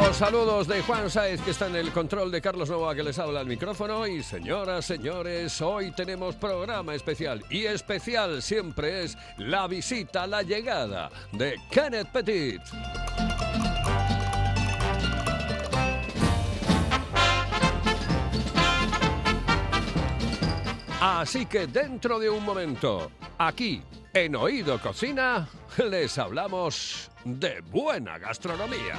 Los saludos de Juan Saez, que está en el control de Carlos Novoa, que les habla al micrófono. Y señoras, señores, hoy tenemos programa especial. Y especial siempre es la visita, la llegada de Kenneth Petit. Así que dentro de un momento, aquí en Oído Cocina, les hablamos de buena gastronomía.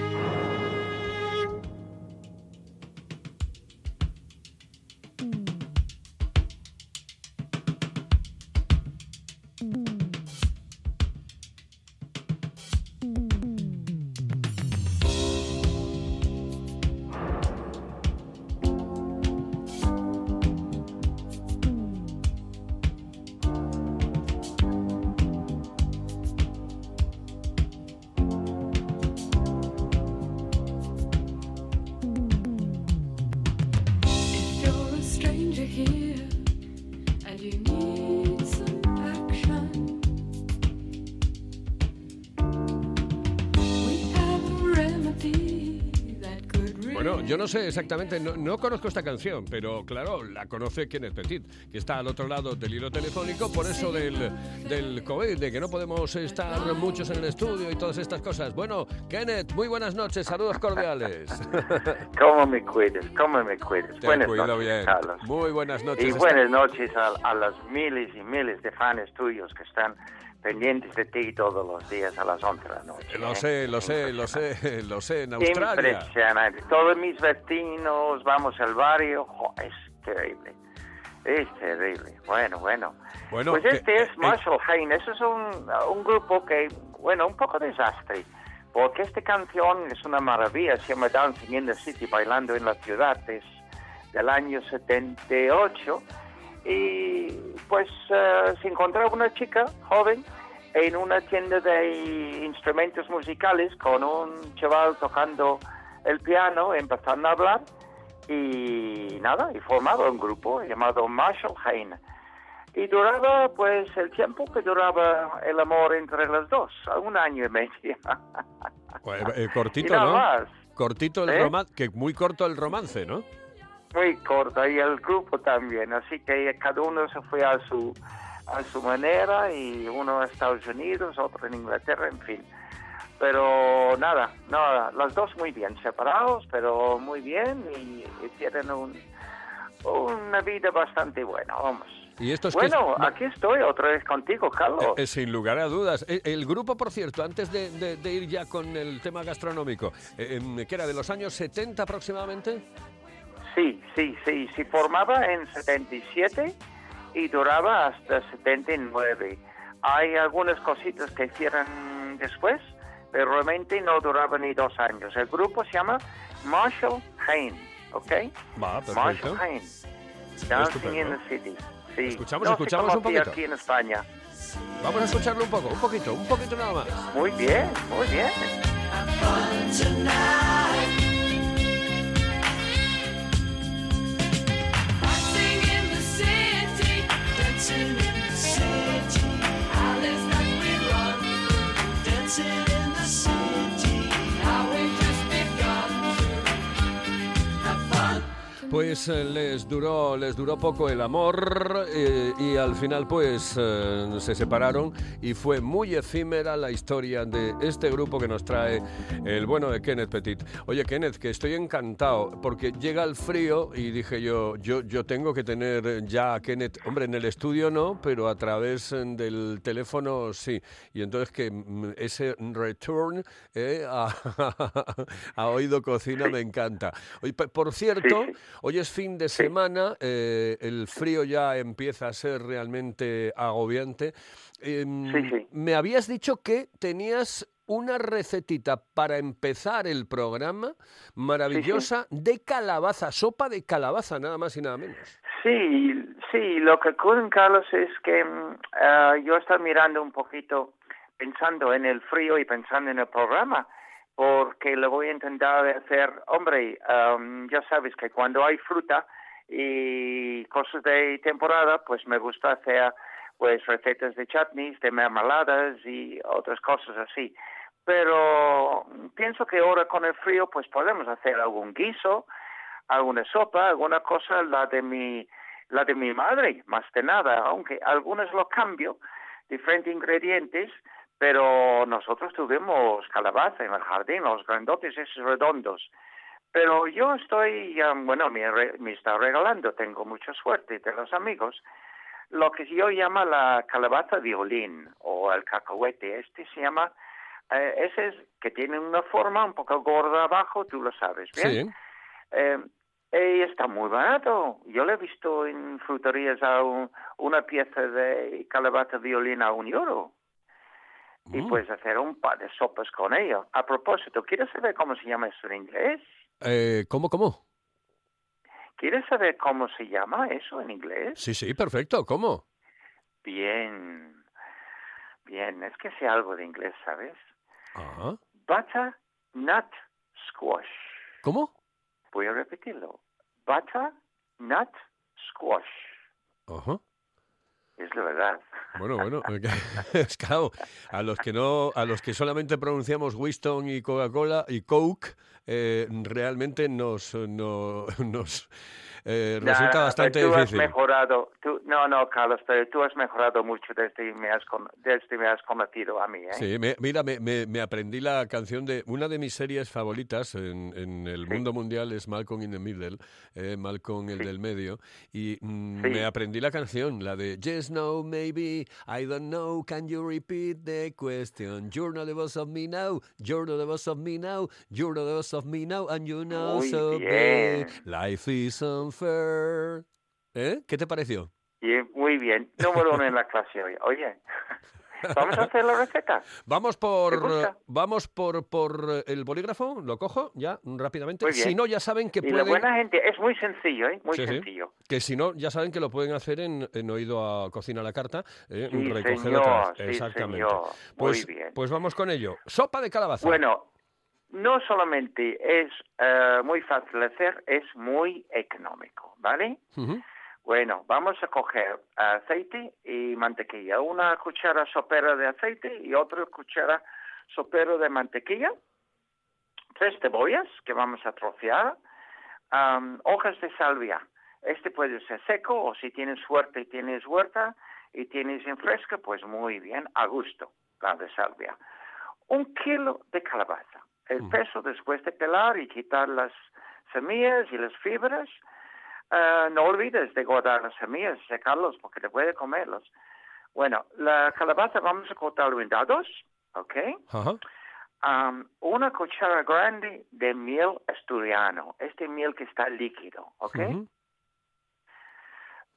Exactamente, no, no conozco esta canción, pero claro, la conoce Kenneth Petit, que está al otro lado del hilo telefónico, por eso del, del COVID, de que no podemos estar muchos en el estudio y todas estas cosas. Bueno, Kenneth, muy buenas noches, saludos cordiales. ¿Cómo me cuides? ¿Cómo me cuides? Te buenas noches, bien. Carlos. Muy buenas noches. Y buenas noches a, a los miles y miles de fans tuyos que están pendientes de ti todos los días a las 11 de la noche. Lo ¿eh? sé, lo sé, lo sé, lo sé, en Australia. Impresionante. Todos mis vecinos, vamos al barrio, jo, es terrible. Es terrible. Bueno, bueno. Bueno, pues que- este es eh, Marshall Hain. Eso es un, un grupo que, bueno, un poco desastre. Porque esta canción es una maravilla. Se llama Dancing in the City, bailando en la ciudad. Es del año 78. Y pues eh, se encontraba una chica joven en una tienda de instrumentos musicales con un chaval tocando el piano, empezando a hablar y nada, y formaba un grupo llamado Marshall Hain. Y duraba pues el tiempo que duraba el amor entre los dos, un año y medio. Pues, eh, cortito, Y nada ¿no? más. Cortito el ¿Eh? romance, que muy corto el romance, ¿no? Muy corta y el grupo también, así que cada uno se fue a su a su manera y uno a Estados Unidos, otro en Inglaterra, en fin. Pero nada, nada, los dos muy bien separados, pero muy bien y, y tienen un, una vida bastante buena, vamos. Y esto es que es- Bueno, no- aquí estoy otra vez contigo, Carlos. Eh, eh, sin lugar a dudas. Eh, El, grupo, por cierto, antes de, de- de ir ya con el tema gastronómico, eh, em, que era de los años 70 aproximadamente. Sí, sí, sí, se formaba en 77 y duraba hasta 79. Hay algunas cositas que hicieron después, pero realmente no duraba ni dos años. El grupo se llama Marshall Hain, ¿ok? Va. Marshall Hain, Dancing in the City. Sí. Escuchamos, no escuchamos un poquito. aquí en España. Vamos a escucharlo un poco, un poquito, un poquito nada más. Muy bien, muy bien. Dancing in the city. Alleys that we run dancing Pues eh, les duró, les duró poco el amor eh, y al final pues eh, se separaron y fue muy efímera la historia de este grupo que nos trae el bueno de Kenneth Petit. Oye Kenneth, que estoy encantado porque llega el frío y dije yo, yo, yo tengo que tener ya a Kenneth, hombre, en el estudio no, pero a través del teléfono sí. Y entonces que mm, ese return eh, a, Oído Cocina me encanta. Oye, por cierto. Hoy es fin de semana, eh, el frío ya empieza a ser realmente agobiante. Em, Sí, sí. Me habías dicho que tenías una recetita para empezar el programa maravillosa de calabaza, sopa de calabaza, nada más y nada menos. Sí, sí, lo que ocurre, Carlos, es que mm, ah, yo estoy mirando un poquito, pensando en el frío y pensando en el programa, porque lo voy a intentar hacer, hombre, am, ya sabes que cuando hay fruta y cosas de temporada, pues me gusta hacer pues recetas de chutneys, de mermeladas y otras cosas así. Pero pienso que ahora con el frío pues podemos hacer algún guiso, alguna sopa, alguna cosa, la de mi, la de mi madre, más que nada, aunque algunas lo cambio, diferentes ingredientes, pero nosotros tuvimos calabaza en el jardín, los grandotes esos redondos. Pero yo estoy, bueno, me, re- me está regalando, tengo mucha suerte de los amigos, lo que yo llamo la calabaza violín o el cacahuete. Este se llama, eh, ese es que tiene una forma un poco gorda abajo, tú lo sabes, ¿bien? Sí. Eh, y está muy barato. Yo lo he visto en fruterías a un- una pieza de calabaza violín a un euro. Y Mm. puedes hacer un par de sopas con ello. A propósito, ¿quieres saber cómo se llama eso en inglés? Eh, ¿Cómo, cómo? ¿Quieres saber cómo se llama eso en inglés? Sí, sí, perfecto, ¿cómo? Bien. Bien, es que sé algo de inglés, ¿sabes? Ajá. Butternut squash. ¿Cómo? Voy a repetirlo. Butternut squash. Ajá. Es la verdad. Bueno, bueno, es claro, a los que no, a los que solamente pronunciamos Winston y Coca-Cola y Coke, eh, realmente nos, no- nos eh, resulta Nah, bastante tú difícil. Has mejorado, tú, no, no, Carlos, pero tú has mejorado mucho desde me has, desde me has conocido a mí, ¿eh? Sí, me- mira, me, me- me aprendí la canción de una de mis series favoritas en, en el mundo mundial es Malcolm in the Middle, eh, Malcolm el Sí. del medio, y mm, Sí. me aprendí la canción, la de Yes, no, maybe, I don't know, can you repeat the question? You're not the boss of me now, you're not the boss of me now, you're not the boss of me now, and you know Muy so bien. big, life is ¿Eh? ¿Qué te pareció? Y muy bien, número uno en la clase hoy. Oye, ¿vamos a hacer la receta? Vamos por, vamos por, por eh, el bolígrafo, lo cojo ya rápidamente. Bien. Si no, ya saben que Y la pueden, buena gente, es muy sencillo, ¿eh? Muy Sí, sí. sencillo. que si no, ya saben que lo pueden hacer en, en oído a cocina a la carta, eh, Sí, recoger señor, sí, Exactamente. señor. Muy Pues, bien. pues vamos con ello. Sopa de calabaza. Bueno, no solamente es eh, muy fácil de hacer, es muy económico, ¿vale? Bueno, vamos a coger aceite y mantequilla. Una cuchara sopera de aceite y otra cuchara sopera de mantequilla. Tres cebollas que vamos a trocear. hojas de salvia. Este puede ser seco o si tienes suerte y tienes huerta y tienes en fresca, pues muy bien, a gusto, la de salvia. Un kilo de calabaza. El Mm. peso después de pelar y quitar las semillas y las fibras. Ah, no olvides de guardar las semillas, secarlos porque te puede comerlos. Bueno, la calabaza vamos a cortarlo en dados, ¿ok? Ajá. Am, una cuchara grande de miel asturiano, este miel que está líquido, ¿ok?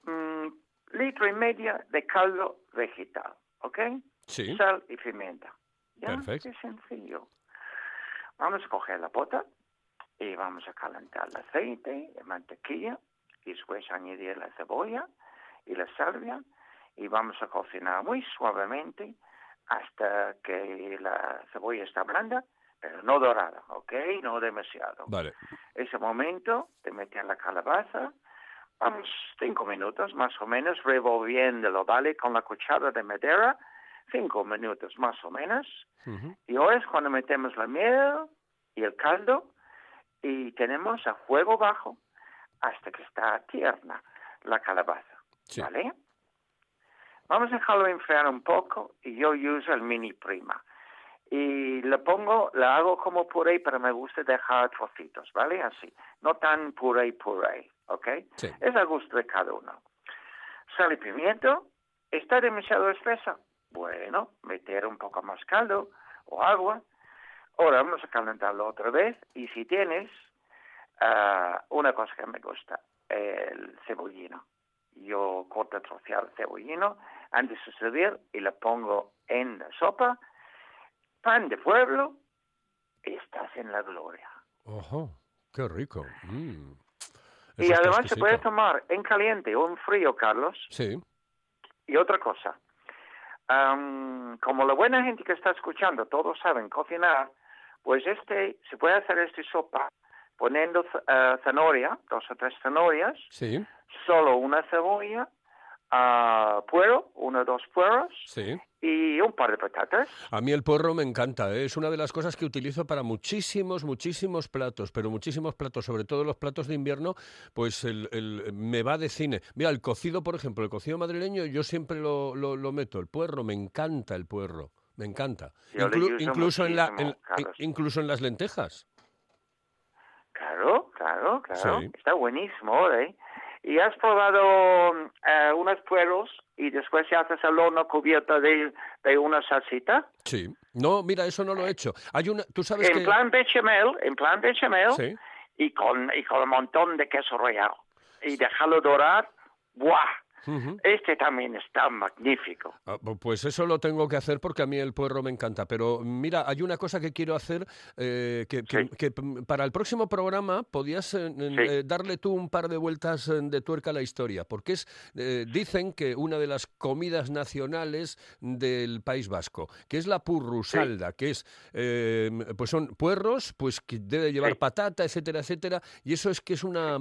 Mm, litro y medio de caldo vegetal, ¿ok? Sí. Sal y pimienta. ¿Ya? Perfecto. Qué sencillo. Vamos a coger la pota y vamos a calentar el aceite, la mantequilla, y después añadir la cebolla y la salvia y vamos a cocinar muy suavemente hasta que la cebolla está blanda, pero no dorada, ¿ok? No demasiado. Vale. Ese momento de meter la calabaza, vamos, cinco minutos más o menos, revolviéndolo, ¿vale? Con la cuchara de madera, cinco minutos más o menos. Y ahora es cuando metemos la miel y el caldo y tenemos a fuego bajo hasta que está tierna la calabaza, Sí. ¿vale? Vamos a dejarlo enfriar un poco y yo uso el mini prima. Y le pongo, le hago como puré, pero me gusta dejar trocitos, ¿vale? Así, no tan puré, puré, ¿ok? Sí. Es a gusto de cada uno. Sal y pimiento, ¿está demasiado espesa? Bueno, meter un poco más caldo o agua. Ahora vamos a calentarlo otra vez y si tienes ah, una cosa que me gusta, el cebollino. Yo corto trocear el cebollino antes de servir y le pongo en la sopa. Pan de pueblo, estás en la gloria. Ojo, qué rico. Mm. y además se puede tomar en caliente o en frío, Carlos. Sí. Y otra cosa, am, como la buena gente que está escuchando, todos saben cocinar, pues este, se puede hacer esta sopa poniendo eh, zanahoria, dos o tres zanahorias, Sí, solo una cebolla, ah, puero, uno o dos pueros sí. y un par de patatas. A mí el puerro me encanta, ¿eh? es una de las cosas que utilizo para muchísimos, muchísimos platos, pero muchísimos platos, sobre todo los platos de invierno, pues el, el- me va de cine. Mira, el cocido, por ejemplo, el cocido madrileño, yo siempre lo, lo- lo meto, el puerro, me encanta el puerro, me encanta. Inclu- incluso, en la, en- incluso en las lentejas. Claro, claro, claro. Sí. Está buenísimo, ¿eh? ¿Y has probado eh, unos pueros y después se haces el horno cubierto de, de una salsita? Sí. No, mira, eso no lo he hecho. Hay una, tú sabes En que... plan bechamel, en plan bechamel Sí. y con y con un montón de queso rallado. Y dejarlo dorar, ¡buah! Este también está magnífico. Ah, Pues eso lo tengo que hacer porque a mí el puerro me encanta. Pero mira, hay una cosa que quiero hacer eh, que, que- Sí. que, para el próximo programa podías eh, Sí. eh, darle tú un par de vueltas de tuerca a la historia, porque es dicen que una de las comidas nacionales del País Vasco, que es la purrusalda, que es pues son puerros, pues que debe llevar patata, etcétera, etcétera, y eso es que es una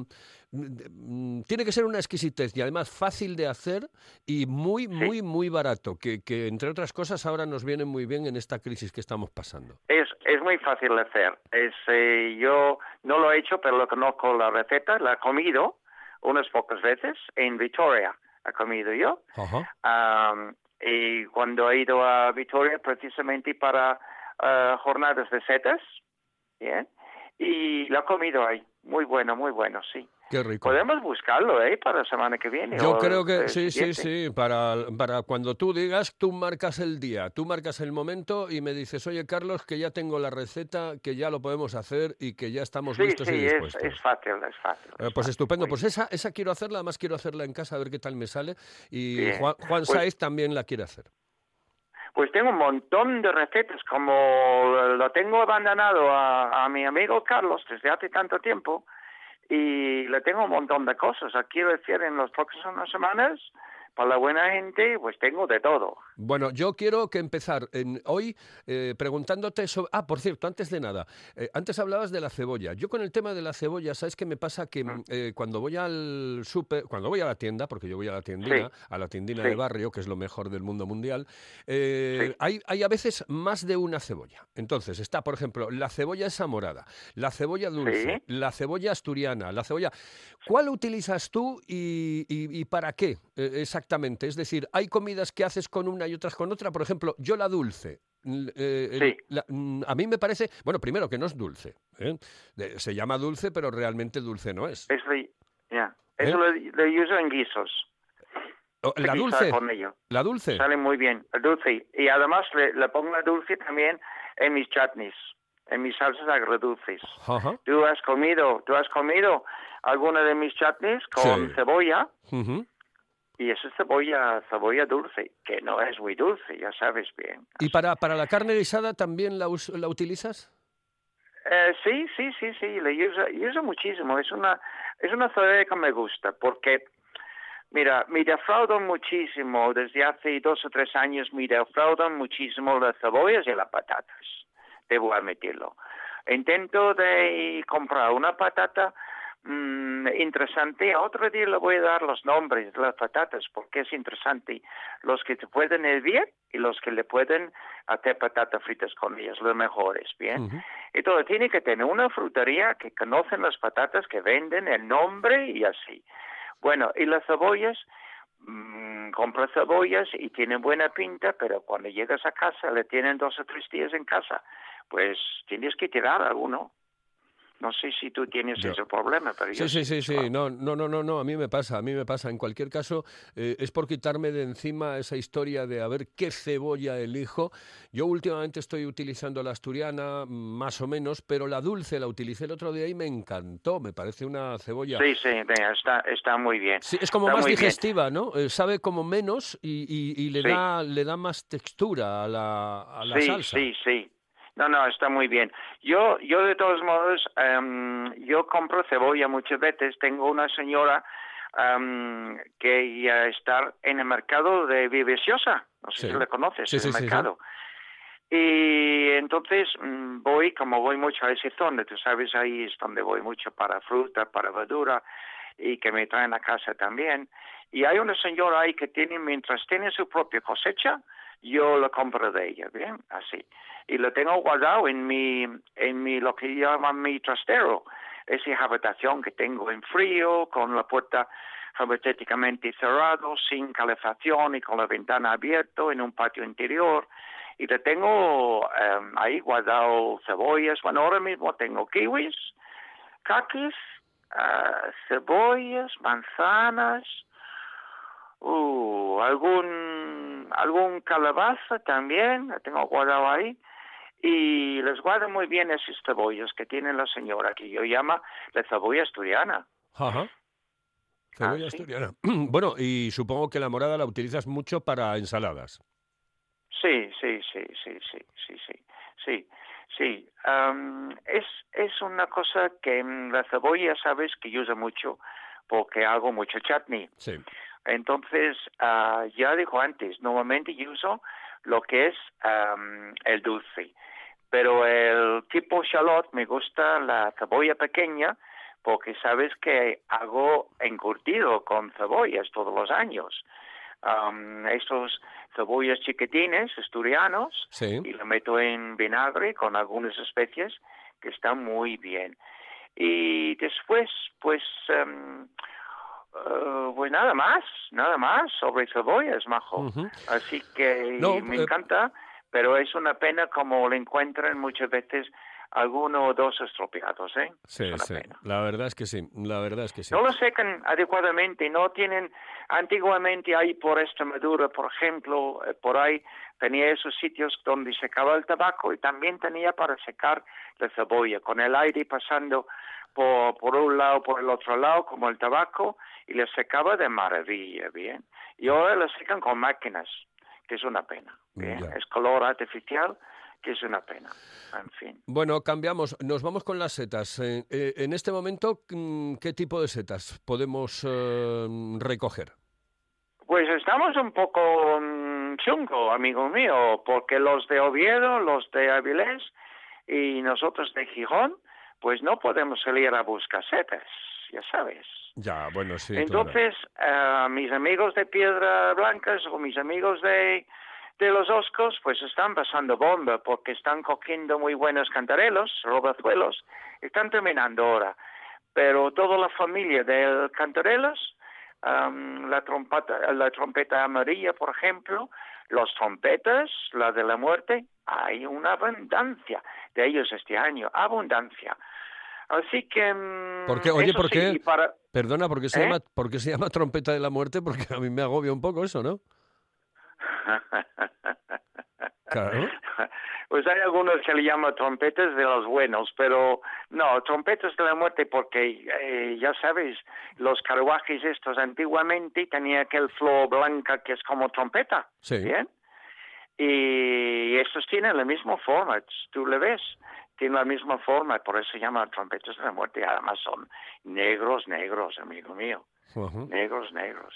tiene que ser una exquisitez y además fácil de hacer y muy, muy, muy barato, que, que entre otras cosas ahora nos viene muy bien en esta crisis que estamos pasando. Es, es muy fácil de hacer. Es, eh, yo no lo he hecho, pero lo conozco la receta. La he comido unas pocas veces en Vitoria. He comido yo. Ajá. Am, y cuando he ido a Vitoria precisamente para ah, jornadas de setas, ¿bien? Y lo he comido ahí. Muy bueno, muy bueno, sí. Qué rico. Podemos buscarlo, ¿eh? Para la semana que viene. Yo creo que sí, sí, sí. Para, para cuando tú digas, tú marcas el día, tú marcas el momento y me dices, oye Carlos, que ya tengo la receta, que ya lo podemos hacer y que ya estamos Sí, listos y sí, es, dispuestos. es fácil, es fácil. Eh, es pues fácil. estupendo, pues esa, esa quiero hacerla, además quiero hacerla en casa a ver qué tal me sale y Bien. Juan, Juan Pues- Saiz también la quiere hacer. Pues tengo un montón de recetas, como lo tengo abandonado a, a mi amigo Carlos desde hace tanto tiempo, y le tengo un montón de cosas. Quiero decir, en las próximas semanas, para la buena gente, pues tengo de todo. Bueno, yo quiero que empezar en, hoy eh, preguntándote sobre... Ah, por cierto, antes de nada, eh, antes hablabas de la cebolla. Yo con el tema de la cebolla, ¿sabes qué me pasa? Que mm, eh, cuando voy al súper, cuando voy a la tienda, porque yo voy a la tiendina, Sí. a la tiendina Sí. de barrio, que es lo mejor del mundo mundial, eh, Sí. hay, hay a veces más de una cebolla. Entonces está, por ejemplo, la cebolla esa morada, la cebolla dulce, la cebolla asturiana, la cebolla... ¿Cuál utilizas tú y, y- y para qué eh, exactamente? Es decir, ¿hay comidas que haces con una y otras con otra? Por ejemplo, yo la dulce. l- eh, Sí. la- mm, a mí me parece, bueno, primero que no es dulce. ¿eh? De- Se llama dulce, pero realmente dulce no es. Eso, ya. ¿Eh? Eso lo, lo uso en guisos. Oh, La dulce, Con ello. la dulce. Sale muy bien, el dulce. Y además le, le pongo la dulce también en mis chutneys, en mis salsas agridulces. Ajá. ¿Tú has comido, tú has comido alguna de mis chutneys con Sí. cebolla? ujú. Y eso es cebolla, cebolla dulce, que no es muy dulce, ya sabes bien. ¿Y para, para la carne guisada también la, us- la utilizas? Eh, sí, sí, sí, sí, le uso, uso muchísimo. Es una, es una cebolla que me gusta, porque, mira, me defraudan muchísimo, desde hace dos o tres años me defraudan muchísimo las cebollas y las patatas. debo admitirlo. Intento de comprar una patata mm, interesante. Otro día le voy a dar los nombres de las patatas porque es interesante. Los que te pueden hervir y los que le pueden hacer patatas fritas con ellas, los mejores, ¿bien? Ujú. Entonces tiene que tener una frutería que conocen las patatas, que venden el nombre y así. Bueno, y las cebollas, mm, compras cebollas y tienen buena pinta, pero cuando llegas a casa le tienen dos o tres días en casa, pues tienes que tirar alguno. No sé si tú tienes Yo- ese problema, pero yo Sí, sí, sí, sí. claro. No, no, no, no, no. A mí me pasa, a mí me pasa. En cualquier caso, eh, es por quitarme de encima esa historia de a ver qué cebolla elijo. Yo últimamente estoy utilizando la asturiana, más o menos, pero la dulce la utilicé el otro día y me encantó. Me parece una cebolla. Sí, sí, está, está muy bien. Sí, es como Está más bien. digestiva, ¿no? Eh, sabe como menos y, y- y le, Sí. da, le da más textura a la, a la sí, salsa. sí, sí. No, no, está muy bien. Yo, yo de todos modos, em, yo compro cebolla muchas veces. Tengo una señora em, que ya está en el mercado de Viveciosa. No sé Sí. si le conoces, Sí, el sí, mercado. Y entonces mm, voy, como voy mucho a ese zona, tú sabes, ahí es donde voy mucho para fruta, para verdura, y que me traen a casa también. Y hay una señora ahí que tiene, mientras tiene su propia cosecha, yo lo compro de ella, ¿bien? Así. Y lo tengo guardado en mi, en mi, lo que llaman mi trastero, esa habitación que tengo en frío, con la puerta herméticamente cerrado, sin calefacción y con la ventana abierta en un patio interior. Y le tengo em, ahí guardado cebollas. Bueno, ahora mismo tengo kiwis, caquis, ah, cebollas, manzanas, uh, algún, algún calabaza también, la tengo guardado ahí. Y les guardo muy bien esas cebollas que tiene la señora, que yo llama la cebolla asturiana. Ajá. Cebolla Ah, sí. Bueno, y supongo que la morada la utilizas mucho para ensaladas. Sí, sí, sí, sí, sí, sí, sí, sí, sí. Am, es, es una cosa que mm, la cebolla, sabes, que yo uso mucho porque hago mucho chutney. Sí. Entonces, ah, ya dijo antes, normalmente yo uso lo que es am, el dulce, pero el tipo shallot me gusta la cebolla pequeña porque sabes que hago encurtido con cebollas todos los años. Am, estos cebollas chiquitines asturianos Sí. y lo meto en vinagre con algunas especies que están muy bien. Y después, pues, em, eh, pues nada más, nada más sobre cebollas, majo. Así que No, me eh, encanta, pero es una pena como lo encuentran muchas veces alguno o dos estropeados, ¿eh? Sí, es sí. pena. La verdad es que sí. La verdad es que sí. No lo secan adecuadamente, no tienen, antiguamente ahí por Extremadura, por ejemplo, eh, por ahí tenía esos sitios donde secaba el tabaco y también tenía para secar la cebolla, con el aire pasando por, por un lado, por el otro lado, como el tabaco, y le secaba de maravilla, ¿bien? Y ahora lo secan con máquinas, que es una pena, ¿bien? Ya. Es color artificial, que es una pena, en fin. Bueno, cambiamos. Nos vamos con las setas. Eh, eh, en este momento, mm, ¿qué tipo de setas podemos eh, recoger? Pues estamos un poco mm, chungo, amigo mío, porque los de Oviedo, los de Avilés y nosotros de Gijón, pues no podemos salir a buscar setas, ya sabes. Ya, bueno, sí. claro. Entonces, eh, mis amigos de Piedra Blancas o mis amigos de, de los Oscos, pues están pasando bomba porque están cogiendo muy buenos cantarelos, robazuelos, están terminando ahora. Pero toda la familia de cantarelos, la, trompeta, la trompeta amarilla, por ejemplo, los trompetas, la de la muerte, hay una abundancia de ellos este año, abundancia. Así que... mm, ¿Por qué? Oye, ¿por qué? para- Perdona, ¿por qué, se ¿Eh? llama, ¿por qué se llama trompeta de la muerte? Porque a mí me agobia un poco eso, ¿no? Claro. Pues hay algunos que le llaman trompetas de los buenos, pero no, trompetas de la muerte porque eh, ya sabes, los carruajes estos antiguamente tenían aquel flor blanca que es como trompeta, Sí. ¿bien? Y estos tienen la misma forma, tú le ves, tienen la misma forma, por eso se llaman trompetas de la muerte, y además son negros, negros, amigo mío. Ujú. Negros, negros.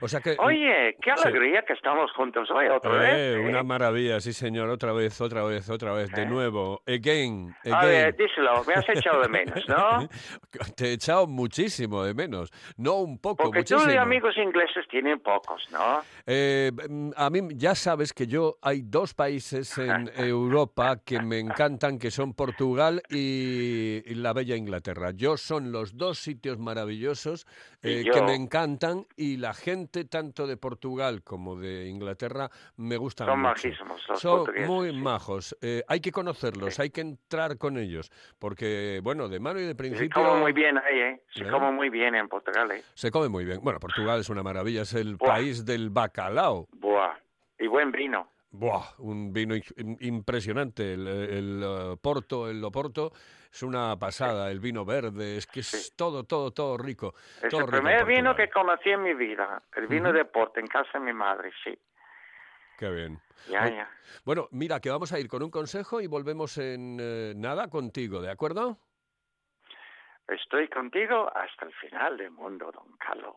O sea que... Oye, qué sí. alegría que estamos juntos hoy otra vez. Eh, ¿eh? una maravilla, sí señor, otra vez, otra vez, otra vez, de ¿Eh? nuevo, again, A ver, again. díselo, me has echado de menos, ¿no? Te he echado muchísimo de menos, no un poco, Porque tú muchísimo. de amigos ingleses tienen pocos, ¿no? Eh, mm, a mí ya sabes que yo hay dos países en Europa que me encantan, que son Portugal y, y la bella Inglaterra. Yo son los dos sitios maravillosos Y que me encantan y la gente tanto de Portugal como de Inglaterra me gustan Son mucho. majísimos los Son muy sí. majos. Eh, hay que conocerlos, hay que entrar con ellos, porque bueno, de mano y de Se principio come muy bien ahí, ¿eh? Se ¿Eh? come muy bien en Portugal, ¿eh? se come muy bien. Bueno, Portugal es una maravilla, es el Buah. país del bacalao. Buah. Y buen vino. Buah, un vino in- im- impresionante. El, el, eh, Porto, el Oporto, es una pasada. El vino verde, es que es Sí. todo, todo, todo rico. Es todo el rico primer vino que conocí en mi vida. El vino de Porto, en casa de mi madre, sí. Qué bien. Ya, Bueno, ya. Bueno, mira, que vamos a ir con un consejo y volvemos en eh, nada contigo, ¿de acuerdo? Estoy contigo hasta el final del mundo, don Carlos.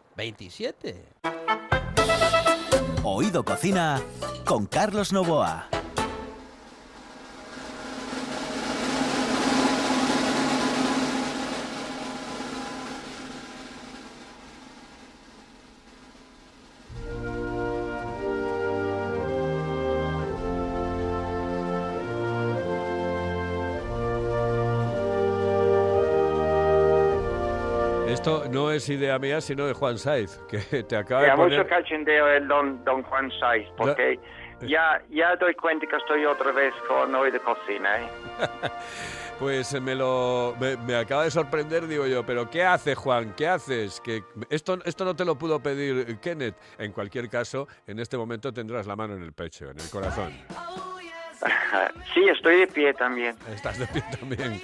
27. Oído Cocina con Carlos Novoa. Esto no es idea mía, sino de Juan Saiz, que te acaba Y de a poner... mucho cachondeo el don, don Juan Saiz, porque ya, ya doy cuenta que estoy otra vez con hoy de cocina, ¿eh? Pues me lo me, me acaba de sorprender, digo yo, pero ¿qué hace Juan? ¿Qué haces? Que esto, esto no te lo pudo pedir Kenneth. En cualquier caso, en este momento tendrás la mano en el pecho, en el corazón. sí, estoy de pie también. Estás de pie también.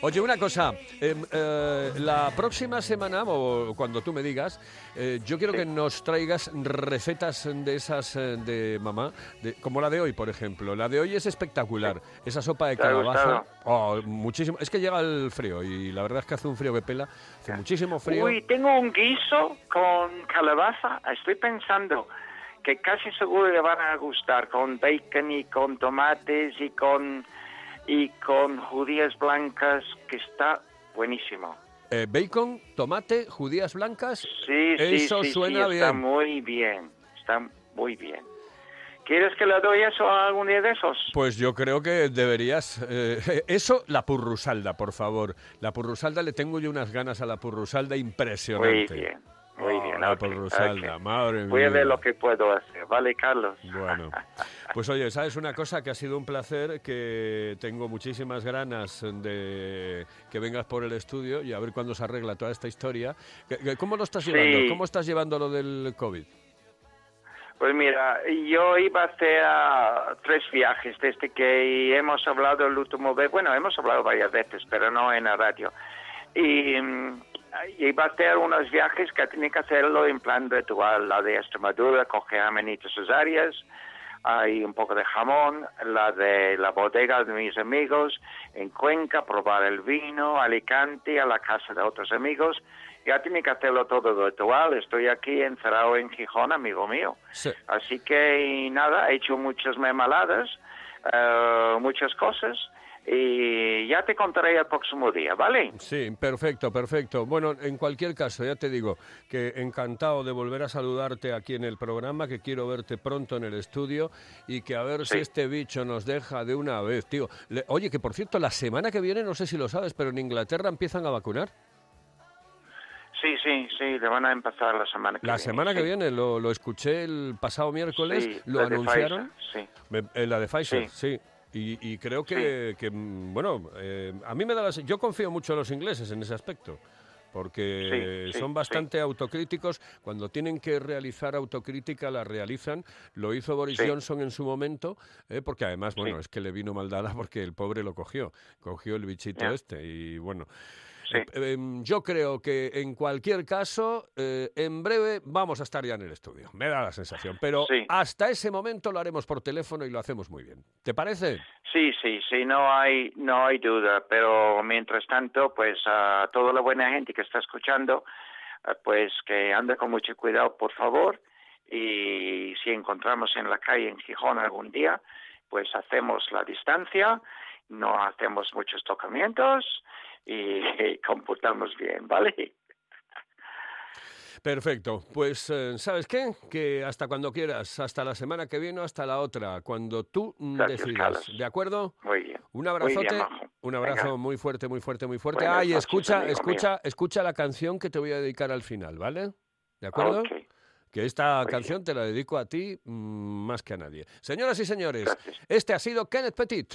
Oye, una cosa, em, eh, la próxima semana, o cuando tú me digas, eh, yo quiero que nos traigas recetas de esas eh, de mamá, de- como la de hoy, por ejemplo. La de hoy es espectacular. Esa sopa de ¿Te ha calabaza. Oh, muchísimo. Es que llega el frío y la verdad es que hace un frío que pela. Hace muchísimo frío. Uy, tengo un guiso con calabaza. Estoy pensando que casi seguro le van a gustar con bacon y con tomates y con y con judías blancas que está buenísimo. Eh, bacon, tomate, judías blancas. Sí, sí, Eso sí, suena sí, está bien. muy bien. Está muy bien. ¿Quieres que le doy eso a algún día de esos? Pues yo creo que deberías. eh, eso, la purrusalda, por favor. La purrusalda, le tengo yo unas ganas a la purrusalda impresionante. bien, muy Oh, bien. La ok, purrusalda, ok. madre mía. Voy a ver lo que puedo hacer. ¿Vale, Carlos? Bueno, pues oye, ¿sabes una cosa? Que ha sido un placer, que tengo muchísimas ganas de que vengas por el estudio y a ver cuándo se arregla toda esta historia. ¿Qué- qué- ¿Cómo lo estás Sí. llevando? ¿Cómo estás llevando lo del COVID? Pues mira, yo iba a hacer ah, tres viajes desde que hemos hablado el último vez. Bueno, hemos hablado varias veces, pero no en la radio. Y mm, iba a hacer unos viajes que tenía que hacerlo en plan ritual. La de Extremadura, coger amenitas cesáreas, hay un poco de jamón, la de la bodega de mis amigos en Cuenca, probar el vino, Alicante, a la casa de otros amigos. Ya tiene que hacerlo todo ritual. Estoy aquí encerrado en Gijón, amigo mío. Sí. Así que y nada, he hecho muchas memaladas, eh, muchas cosas y ya te contaré el próximo día, ¿vale? Sí, perfecto, perfecto. Bueno, en cualquier caso, ya te digo que encantado de volver a saludarte aquí en el programa, que quiero verte pronto en el estudio y que a ver si este bicho nos deja de una vez, tío. Le- oye, que por cierto, la semana que viene, no sé si lo sabes, pero en Inglaterra empiezan a vacunar. Sí, sí, sí, le van a empezar la semana que La viene. semana que sí. viene, lo, lo escuché el pasado miércoles, Sí, lo la de anunciaron. Pfizer, sí. Me- eh, la de Pfizer, sí. Y, y creo que, que, mm, bueno, eh, a mí me da la... Yo confío mucho en los ingleses en ese aspecto, porque Sí, son sí. bastante autocríticos. Cuando tienen que realizar autocrítica, la realizan. Lo hizo Boris. Johnson en su momento, eh, porque además, bueno, es que le vino mal dada porque el pobre lo cogió, cogió el bichito este. Y bueno, Sí. eh, em, yo creo que en cualquier caso, eh, en breve vamos a estar ya en el estudio. Me da la sensación. Pero Sí. hasta ese momento lo haremos por teléfono y lo hacemos muy bien. ¿Te parece? Sí, sí, sí, no hay, no hay duda, pero mientras tanto, pues a toda la buena gente que está escuchando, eh, pues que ande con mucho cuidado, por favor, y si encontramos en la calle en Gijón algún día, pues hacemos la distancia, no hacemos muchos tocamientos y, computamos bien, ¿vale? Perfecto. Pues, eh, ¿sabes qué? Que hasta cuando quieras, hasta la semana que viene o hasta la otra, cuando tú Gracias, decidas. Carlos. ¿De acuerdo? Muy bien. Un abrazote, bien, un abrazo Venga. muy fuerte, muy fuerte, muy fuerte. Buenas Ah, y noches, escucha, escucha, escucha la canción que te voy a dedicar al final, ¿vale? ¿De acuerdo? Que esta Muy canción te la dedico a ti mm, más que a nadie. Señoras y señores, Gracias. este ha sido Kenneth Petit.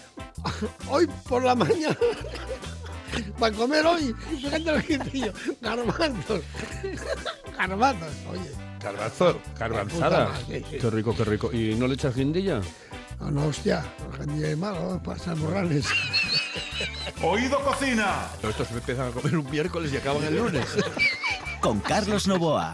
hoy por la mañana para comer hoy, fíjate lo que hice yo, garbanzos. Garbanzos, oye. Garbanzo, garbanzada. Qué rico, qué rico. ¿Y no le echas guindilla? No, no, hostia, gente de malo, para morrales. Oído Cocina. Estos empiezan a comer un miércoles y acaban el lunes. Con Carlos Novoa.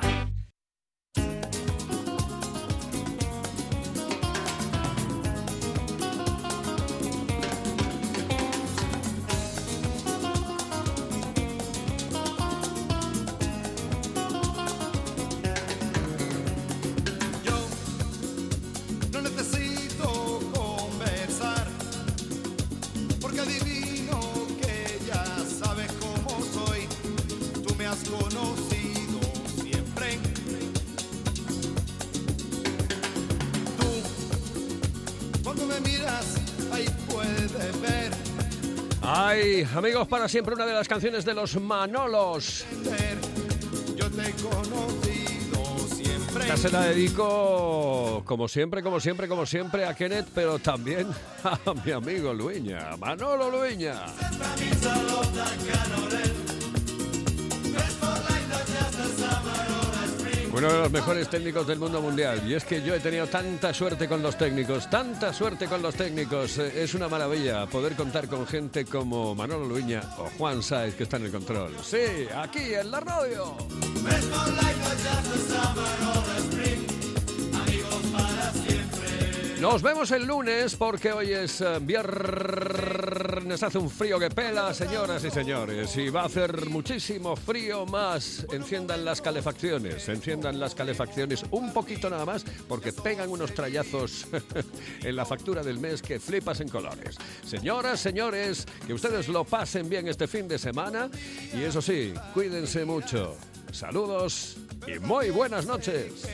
Para siempre una de las canciones de los Manolos. Yo te siempre. Esta se la dedico, como siempre, como siempre, como siempre, a Kenneth, pero también a mi amigo Luiña, Manolo Luiña. Uno de los mejores técnicos del mundo mundial. Y es que yo he tenido tanta suerte con los técnicos, tanta suerte con los técnicos. Eh, Es una maravilla poder contar con gente como Manolo Luiña o Juan Saez, que está en el control. Sí, aquí en la radio. Nos vemos el lunes porque hoy es eh, viernes, hace un frío que pela, señoras y señores, y va a hacer muchísimo frío más. Enciendan las calefacciones, enciendan las calefacciones un poquito nada más porque pegan unos trayazos en la factura del mes que flipas en colores. Señoras, señores, que ustedes lo pasen bien este fin de semana y eso sí, cuídense mucho. Saludos y muy buenas noches.